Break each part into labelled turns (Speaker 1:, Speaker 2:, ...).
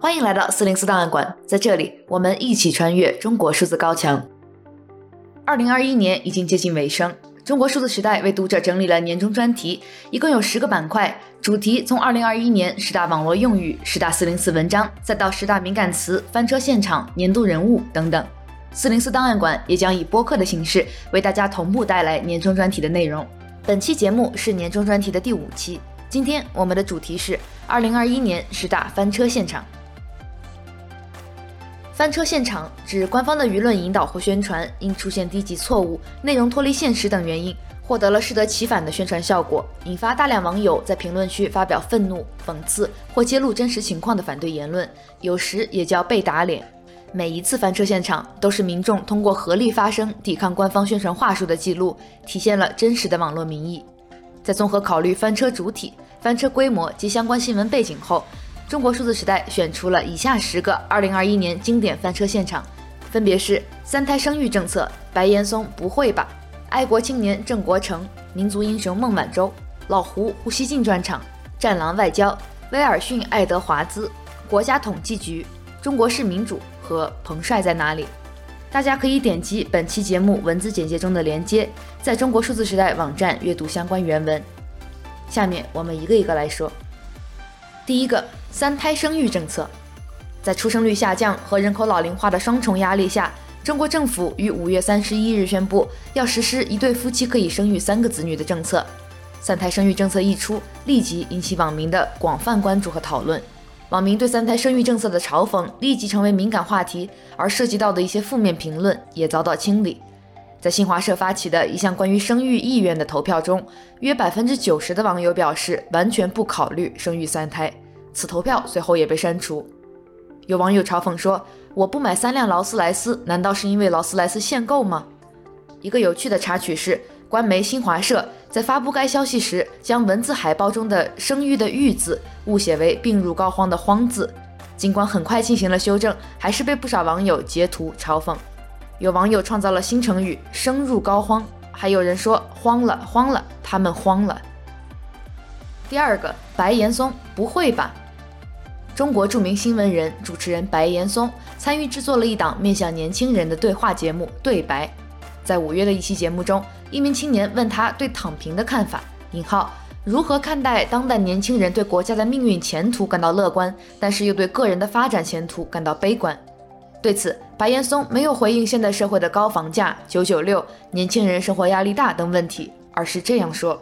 Speaker 1: 欢迎来到四零四档案馆，在这里我们一起穿越中国数字高墙。二零二一年已经接近尾声，中国数字时代为读者整理了年终专题，一共有十个板块，主题从二零二一年十大网络用语、十大四零四文章，再到十大敏感词、翻车现场、年度人物等等。四零四档案馆也将以播客的形式为大家同步带来年终专题的内容。本期节目是年终专题的第五期。今天我们的主题是二零二一年十大翻车现场。翻车现场指官方的舆论引导或宣传因出现低级错误、内容脱离现实等原因，获得了适得其反的宣传效果，引发大量网友在评论区发表愤怒、讽刺或揭露真实情况的反对言论，有时也叫被打脸。每一次翻车现场都是民众通过合力发声抵抗官方宣传话术的记录，体现了真实的网络民意。在综合考虑翻车主体、翻车规模及相关新闻背景后，中国数字时代选出了以下十个2021年经典翻车现场，分别是三胎生育政策、白岩松不会吧、爱国青年郑国成、民族英雄孟晚舟、老胡胡锡进专场、战狼外交、威尔逊爱德华兹、国家统计局、中国式民主和彭帅在哪里？大家可以点击本期节目文字简介中的链接，在中国数字时代网站阅读相关原文。下面我们一个一个来说。第一个，三胎生育政策，在出生率下降和人口老龄化的双重压力下，中国政府于五月三十一日宣布要实施一对夫妻可以生育三个子女的政策。三胎生育政策一出，立即引起网民的广泛关注和讨论。网民对三胎生育政策的嘲讽立即成为敏感话题，而涉及到的一些负面评论也遭到清理。在新华社发起的一项关于生育意愿的投票中，约百分之九十的网友表示完全不考虑生育三胎。此投票随后也被删除。有网友嘲讽说：“我不买三辆劳斯莱斯，难道是因为劳斯莱斯限购吗？”一个有趣的插曲是，官媒新华社在发布该消息时，将文字海报中的“生育”的“育”字误写为病入膏肓的“肓”字，尽管很快进行了修正，还是被不少网友截图嘲讽。有网友创造了新成语“生入膏肓”，还有人说“慌了，慌了，他们慌了”。第二个，白岩松，不会吧？中国著名新闻人、主持人白岩松参与制作了一档面向年轻人的对话节目《对白》。在五月的一期节目中，一名青年问他对躺平的看法，引号如何看待当代年轻人对国家的命运前途感到乐观，但是又对个人的发展前途感到悲观？对此，白岩松没有回应现代社会的高房价、九九六、年轻人生活压力大等问题，而是这样说：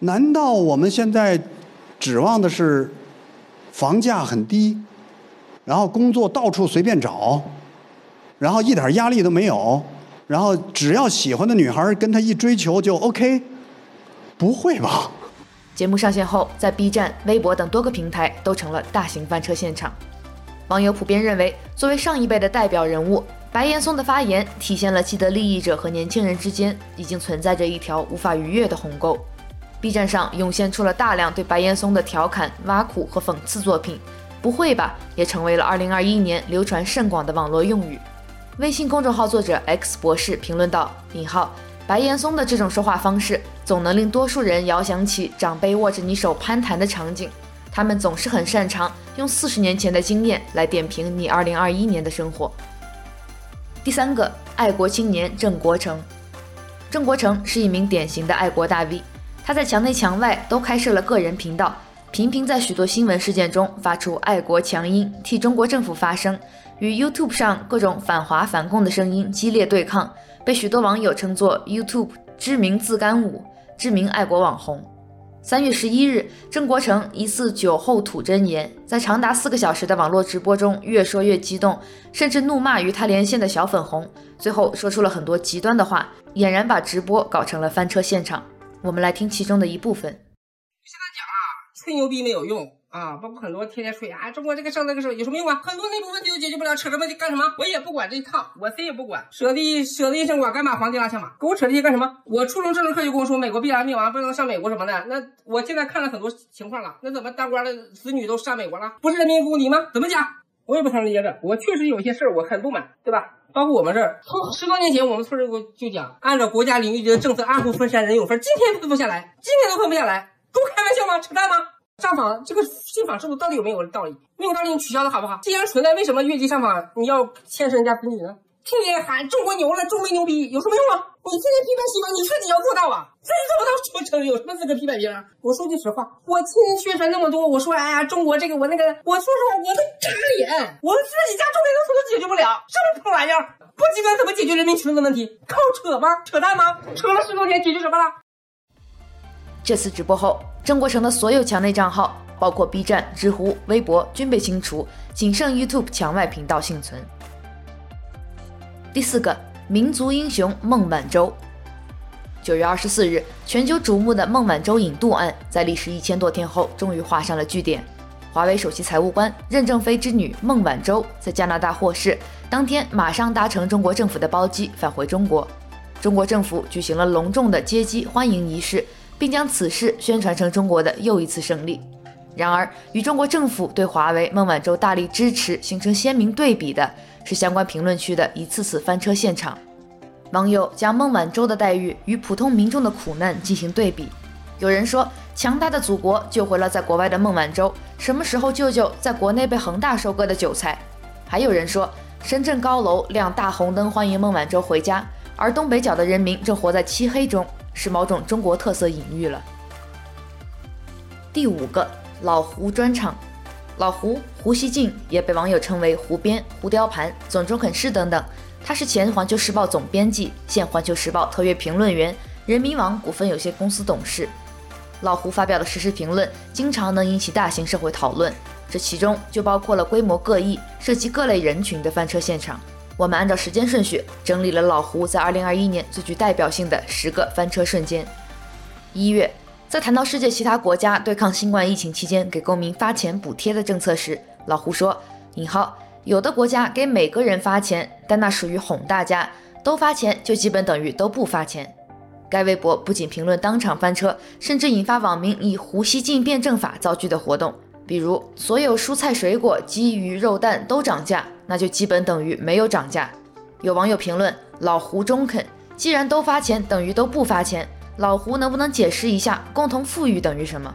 Speaker 2: 难道我们现在指望的是房价很低，然后工作到处随便找，然后一点压力都没有？然后只要喜欢的女孩跟他一追求就 OK，不会吧？
Speaker 1: 节目上线后，在 B 站、微博等多个平台都成了大型翻车现场。网友普遍认为，作为上一辈的代表人物，白岩松的发言体现了既得利益者和年轻人之间已经存在着一条无法逾越的鸿沟。B 站上涌现出了大量对白岩松的调侃、挖苦和讽刺作品，不会吧？也成为了2021年流传甚广的网络用语。微信公众号作者 X 博士评论道：“引号，白岩松的这种说话方式，总能令多数人遥想起长辈握着你手攀谈的场景。他们总是很擅长用四十年前的经验来点评你二零二一年的生活。”第三个，爱国青年郑国成。郑国成是一名典型的爱国大 V，他在墙内墙外都开设了个人频道，频频在许多新闻事件中发出爱国强音，替中国政府发声。与 YouTube 上各种反华反共的声音激烈对抗，被许多网友称作 YouTube 知名自干五、知名爱国网红。三月十一日，郑国成疑似酒后吐真言，在长达四个小时的网络直播中越说越激动，甚至怒骂与他连线的小粉红，最后说出了很多极端的话，俨然把直播搞成了翻车现场。我们来听其中的一部分。
Speaker 3: 吹牛逼没有用。啊，包括很多天天吹啊，中国这个上那个事有什么用啊？很多内部问题都解决不了，扯什么干什么？我也不管这一套，我谁也不管。舍得舍得一身剐，敢把皇帝拉下马？给我扯这些干什么？我初中政治课就跟我说，美国必然灭亡，不能上美国什么的。那我现在看了很多情况了，那怎么当官的子女都上美国了？不是人民公敌吗？怎么讲？我也不承认这个，我确实有些事儿我很不满，对吧？包括我们这儿，从十多年前我们村儿就就讲，按照国家领域局的政策，按部分山人有份，今天分不下来，今天都分不下来，跟我开玩笑吗？扯淡吗？上访这个信访制度到底有没有道理？没有道理，你取消的好不好？既然存在，为什么越级上访你要牵涉人家子女呢？天天喊中国牛了，中国牛逼，有什么用啊？你天天批判西方，你自己要做到啊！自己做不到，说成有什么资格批判别人？我说句实话，我天天宣传那么多，我说哎呀，中国这个我那个，我说实话，我都炸脸，我自己家中美洲都解决不了，什么破玩意儿？不极端怎么解决人民群众的问题？靠扯吗？扯淡吗？扯了十多天，解决什么了？
Speaker 1: 这次直播后，郑国城的所有墙内账号，包括 B 站、知乎、微博，均被清除，仅剩 YouTube 墙外频道幸存。第四个民族英雄孟晚舟。九月二十四日，全球瞩目的孟晚舟引渡案在历时一千多天后，终于画上了句点。华为首席财务官任正非之女孟晚舟在加拿大获释当天，马上搭乘中国政府的包机返回中国。中国政府举行了隆重的接机欢迎仪式，并将此事宣传成中国的又一次胜利。然而，与中国政府对华为孟晚舟大力支持形成鲜明对比的，是相关评论区的一次次翻车现场，网友将孟晚舟的待遇与普通民众的苦难进行对比。有人说，强大的祖国救回了在国外的孟晚舟，什么时候救救在国内被恒大收割的韭菜？还有人说，深圳高楼亮大红灯欢迎孟晚舟回家，而东北角的人民正活在漆黑中，是某种中国特色隐喻了。第五个老胡专场。老胡胡锡进也被网友称为胡编、胡雕盘、总中肯师等等。他是前《环球时报》总编辑，现《环球时报》特约评论员，人民网股份有限公司董事。老胡发表的时事评论经常能引起大型社会讨论，这其中就包括了规模各异、涉及各类人群的翻车现场。我们按照时间顺序整理了老胡在2021年最具代表性的十个翻车瞬间。一月。在谈到世界其他国家对抗新冠疫情期间给公民发钱补贴的政策时，老胡说：“引号有的国家给每个人发钱，但那属于哄大家，都发钱就基本等于都不发钱。”该微博不仅评论当场翻车，甚至引发网民以“胡锡进辩证法”造句的活动，比如所有蔬菜水果、鸡鱼肉蛋都涨价，那就基本等于没有涨价。有网友评论：“老胡中肯，既然都发钱，等于都不发钱。”老胡能不能解释一下共同富裕等于什么？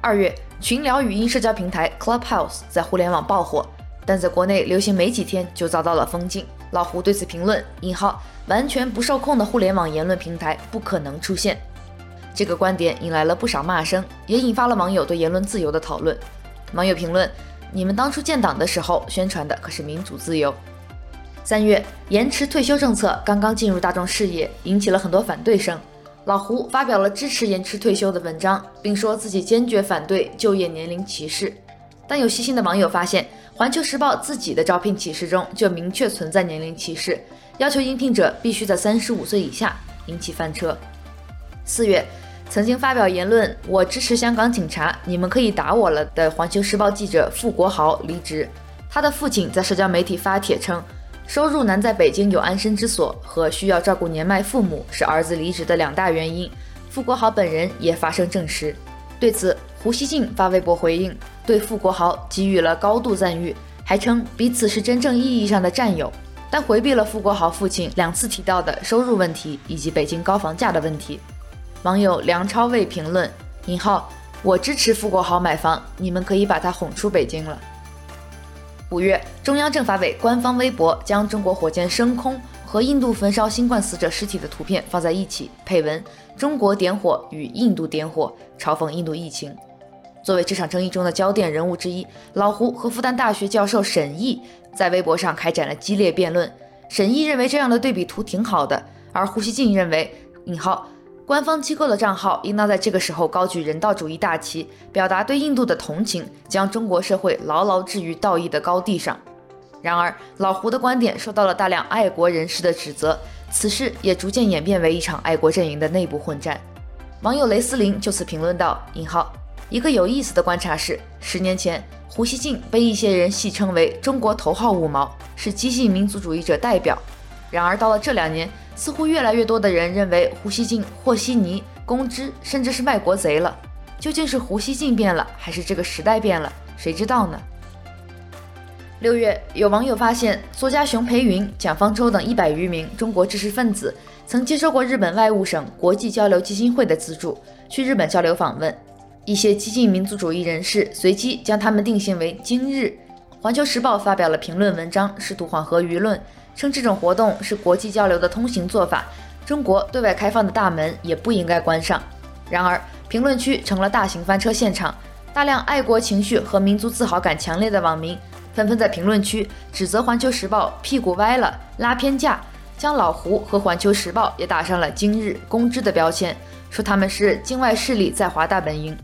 Speaker 1: 二月，群聊语音社交平台 Clubhouse 在互联网爆火，但在国内流行没几天就遭到了封禁。老胡对此评论：“引号完全不受控的互联网言论平台不可能出现。”这个观点引来了不少骂声，也引发了网友对言论自由的讨论。网友评论：“你们当初建党的时候宣传的可是民主自由。”三月，延迟退休政策刚刚进入大众视野，引起了很多反对声。老胡发表了支持延迟退休的文章，并说自己坚决反对就业年龄歧视。但有细心的网友发现，《环球时报》自己的招聘启事中就明确存在年龄歧视，要求应聘者必须在三十五岁以下，引起翻车。四月，曾经发表言论“我支持香港警察，你们可以打我了”的《环球时报》记者傅国豪离职，他的父亲在社交媒体发帖称。收入难在北京有安身之所和需要照顾年迈父母是儿子离职的两大原因。傅国豪本人也发声证实。对此，胡锡进发微博回应，对傅国豪给予了高度赞誉，还称彼此是真正意义上的战友，但回避了傅国豪父亲两次提到的收入问题以及北京高房价的问题。网友梁超卫评论：“引号，我支持傅国豪买房，你们可以把他哄出北京了。”五月，中央政法委官方微博将中国火箭升空和印度焚烧新冠死者尸体的图片放在一起，配文“中国点火与印度点火”，嘲讽印度疫情。作为这场争议中的焦点人物之一，老胡和复旦大学教授沈毅在微博上开展了激烈辩论。沈毅认为这样的对比图挺好的，而胡锡进认为“引号”。官方机构的账号应当在这个时候高举人道主义大旗，表达对印度的同情，将中国社会牢牢置于道义的高地上。然而，老胡的观点受到了大量爱国人士的指责，此事也逐渐演变为一场爱国阵营的内部混战。网友雷思玲就此评论道：“引号，一个有意思的观察是，十年前胡锡进被一些人戏称为中国头号五毛，是激进民族主义者代表。然而到了这两年。”似乎越来越多的人认为胡锡进和稀泥、公知，甚至是卖国贼了。究竟是胡锡进变了，还是这个时代变了？谁知道呢？六月，有网友发现，作家熊培云、蒋方舟等一百余名中国知识分子曾接受过日本外务省国际交流基金会的资助，去日本交流访问。一些激进民族主义人士随即将他们定性为“今日”。环球时报发表了评论文章，试图缓和舆论，称这种活动是国际交流的通行做法，中国对外开放的大门也不应该关上。然而，评论区成了大型翻车现场，大量爱国情绪和民族自豪感强烈的网民纷纷在评论区指责环球时报屁股歪了、拉偏架，将老胡和环球时报也打上了“今日公知”的标签，说他们是境外势力在华大本营。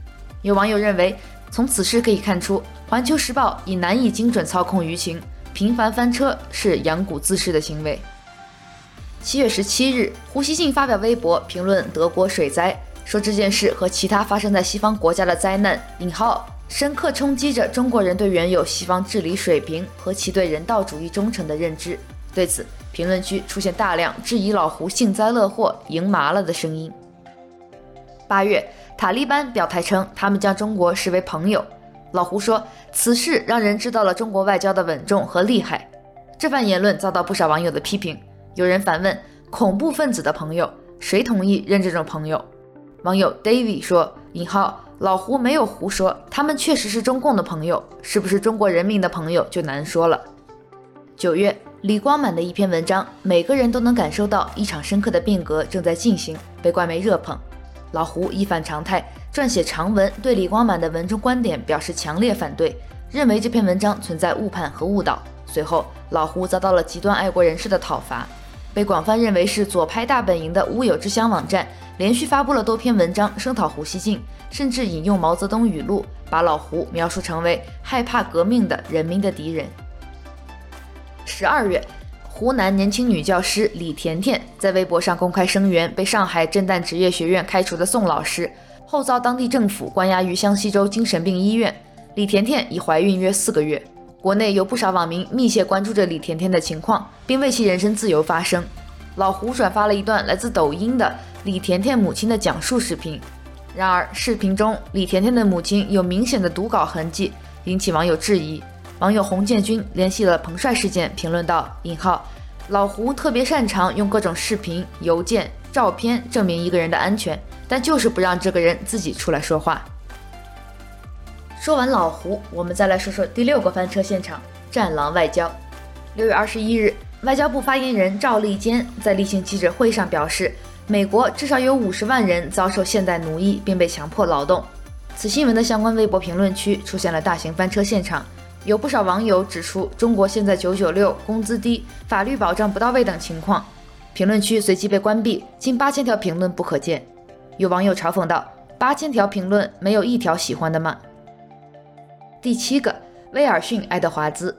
Speaker 1: 有网友认为，从此事可以看出，《环球时报》已难以精准操控舆情，频繁翻车是养蛊自噬的行为。七月十七日，胡锡进发表微博评论德国水灾，说这件事和其他发生在西方国家的灾难（引号）深刻冲击着中国人对原有西方治理水平和其对人道主义忠诚的认知。对此，评论区出现大量质疑老胡幸灾乐祸、赢麻了的声音。八月。塔利班表态称，他们将中国视为朋友。老胡说，此事让人知道了中国外交的稳重和厉害。这番言论遭到不少网友的批评。有人反问：恐怖分子的朋友，谁同意认这种朋友？网友 David 说：“尹浩，老胡没有胡说，他们确实是中共的朋友，是不是中国人民的朋友就难说了。”九月，李光满的一篇文章，每个人都能感受到一场深刻的变革正在进行，被官媒热捧。老胡一反常态，撰写长文对李光满的文中观点表示强烈反对，认为这篇文章存在误判和误导。随后，老胡遭到了极端爱国人士的讨伐，被广泛认为是左派大本营的乌有之乡网站连续发布了多篇文章声讨胡锡进，甚至引用毛泽东语录，把老胡描述成为害怕革命的人民的敌人。十二月。湖南年轻女教师李甜甜在微博上公开声援被上海震旦职业学院开除的宋老师，后遭当地政府关押于湘西州精神病医院。李甜甜已怀孕约四个月，国内有不少网民密切关注着李甜甜的情况，并为其人身自由发声。老胡转发了一段来自抖音的李甜甜母亲的讲述视频，然而视频中李甜甜的母亲有明显的读稿痕迹，引起网友质疑。网友洪建军联系了彭帅事件，评论道：“引号，老胡特别擅长用各种视频、邮件、照片证明一个人的安全，但就是不让这个人自己出来说话。”说完老胡，我们再来说说第六个翻车现场——战狼外交。六月二十一日，外交部发言人赵立坚在例行记者会上表示，美国至少有五十万人遭受现代奴役并被强迫劳动。此新闻的相关微博评论区出现了大型翻车现场。有不少网友指出，中国现在九九六、工资低、法律保障不到位等情况，评论区随即被关闭，近八千条评论不可见。有网友嘲讽道：“八千条评论没有一条喜欢的吗？”第七个，威尔逊·爱德华兹。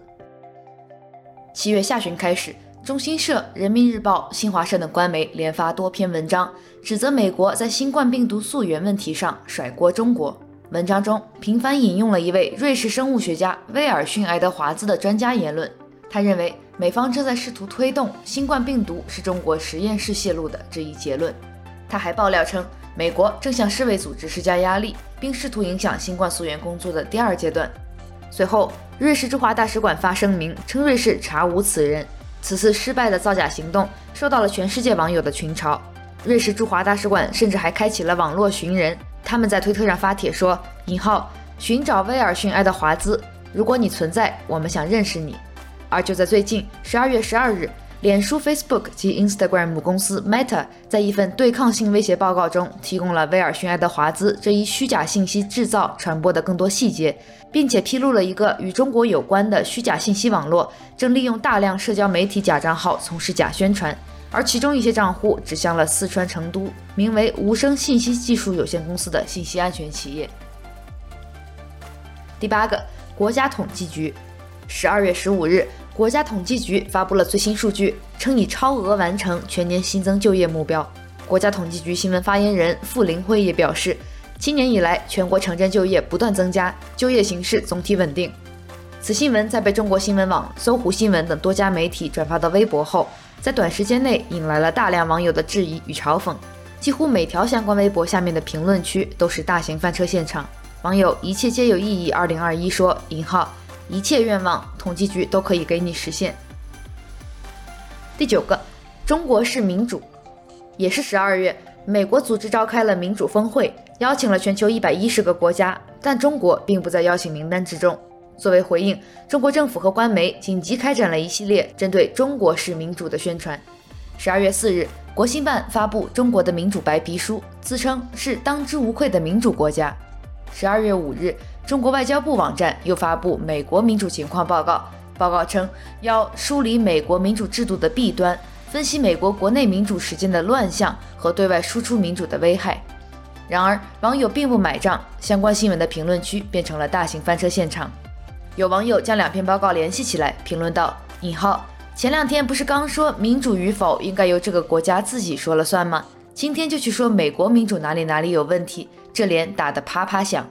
Speaker 1: 七月下旬开始，中新社、人民日报、新华社等官媒连发多篇文章，指责美国在新冠病毒溯源问题上甩锅中国。文章中频繁引用了一位瑞士生物学家威尔逊·爱德华兹的专家言论，他认为美方正在试图推动新冠病毒是中国实验室泄露的这一结论。他还爆料称，美国正向世卫组织施加压力，并试图影响新冠溯源工作的第二阶段。随后，瑞士驻华大使馆发声明称，瑞士查无此人。此次失败的造假行动受到了全世界网友的群嘲，瑞士驻华大使馆甚至还开启了网络寻人。他们在推特上发帖说：“引号寻找威尔逊·爱德华兹，如果你存在，我们想认识你。”而就在最近，十二月十二日，脸书、Facebook 及 Instagram 母公司 Meta 在一份对抗性威胁报告中，提供了威尔逊·爱德华兹这一虚假信息制造、传播的更多细节，并且披露了一个与中国有关的虚假信息网络正利用大量社交媒体假账号从事假宣传。而其中一些账户指向了四川成都名为无声信息技术有限公司的信息安全企业。第八个，国家统计局，十二月十五日，国家统计局发布了最新数据，称已超额完成全年新增就业目标。国家统计局新闻发言人傅林辉也表示，今年以来全国城镇就业不断增加，就业形势总体稳定。此新闻在被中国新闻网、搜狐新闻等多家媒体转发到微博后，在短时间内引来了大量网友的质疑与嘲讽，几乎每条相关微博下面的评论区都是大型翻车现场。网友一切皆有意义二零二一说：“引号一切愿望，统计局都可以给你实现。”第九个，中国式民主，也是十二月，美国组织召开了民主峰会，邀请了全球一百一十个国家，但中国并不在邀请名单之中。作为回应，中国政府和官媒紧急开展了一系列针对中国式民主的宣传。十二月四日，国新办发布中国的民主白皮书，自称是当之无愧的民主国家。十二月五日，中国外交部网站又发布美国民主情况报告，报告称要梳理美国民主制度的弊端，分析美国国内民主实践的乱象和对外输出民主的危害。然而，网友并不买账，相关新闻的评论区变成了大型翻车现场。有网友将两篇报告联系起来，评论道：“引号，前两天不是刚说民主与否应该由这个国家自己说了算吗？今天就去说美国民主哪里哪里有问题，这脸打得啪啪响。”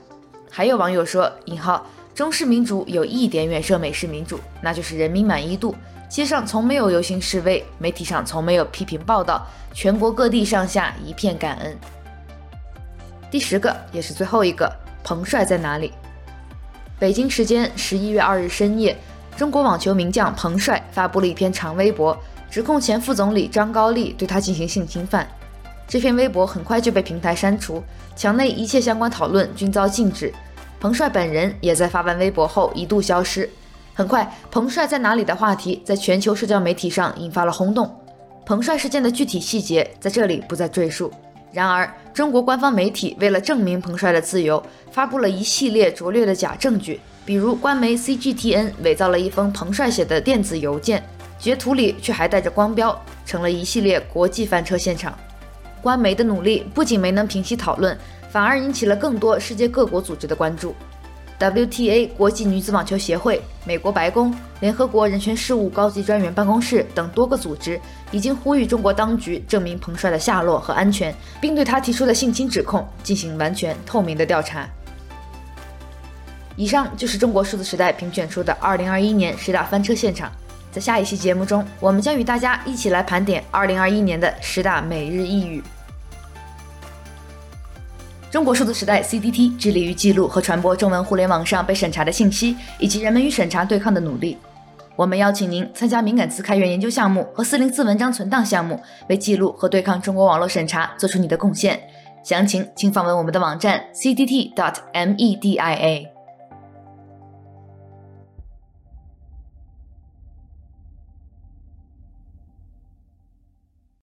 Speaker 1: 还有网友说：“引号，中式民主有一点远胜美式民主，那就是人民满意度，街上从没有游行示威，媒体上从没有批评报道，全国各地上下一片感恩。”第十个也是最后一个，彭帅在哪里？北京时间十一月二日深夜，中国网球名将彭帅发布了一篇长微博，指控前副总理张高丽对他进行性侵犯。这篇微博很快就被平台删除，墙内一切相关讨论均遭禁止。彭帅本人也在发完微博后一度消失。很快，彭帅在哪里的话题在全球社交媒体上引发了轰动。彭帅事件的具体细节在这里不再赘述。然而，中国官方媒体为了证明彭帅的自由，发布了一系列拙劣的假证据，比如官媒 CGTN 伪造了一封彭帅写的电子邮件，截图里却还带着光标，成了一系列国际翻车现场。官媒的努力不仅没能平息讨论，反而引起了更多世界各国组织的关注。WTA 国际女子网球协会、美国白宫、联合国人权事务高级专员办公室等多个组织已经呼吁中国当局证明彭帅的下落和安全，并对他提出的性侵指控进行完全透明的调查。以上就是中国数字时代评选出的2021年十大翻车现场。在下一期节目中，我们将与大家一起来盘点2021年的十大每日一语。中国数字时代 （CDT） 致力于记录和传播中文互联网上被审查的信息，以及人们与审查对抗的努力。我们邀请您参加敏感词开源研究项目和四零四文章存档项目，为记录和对抗中国网络审查做出你的贡献。详情请访问我们的网站 cdt.media。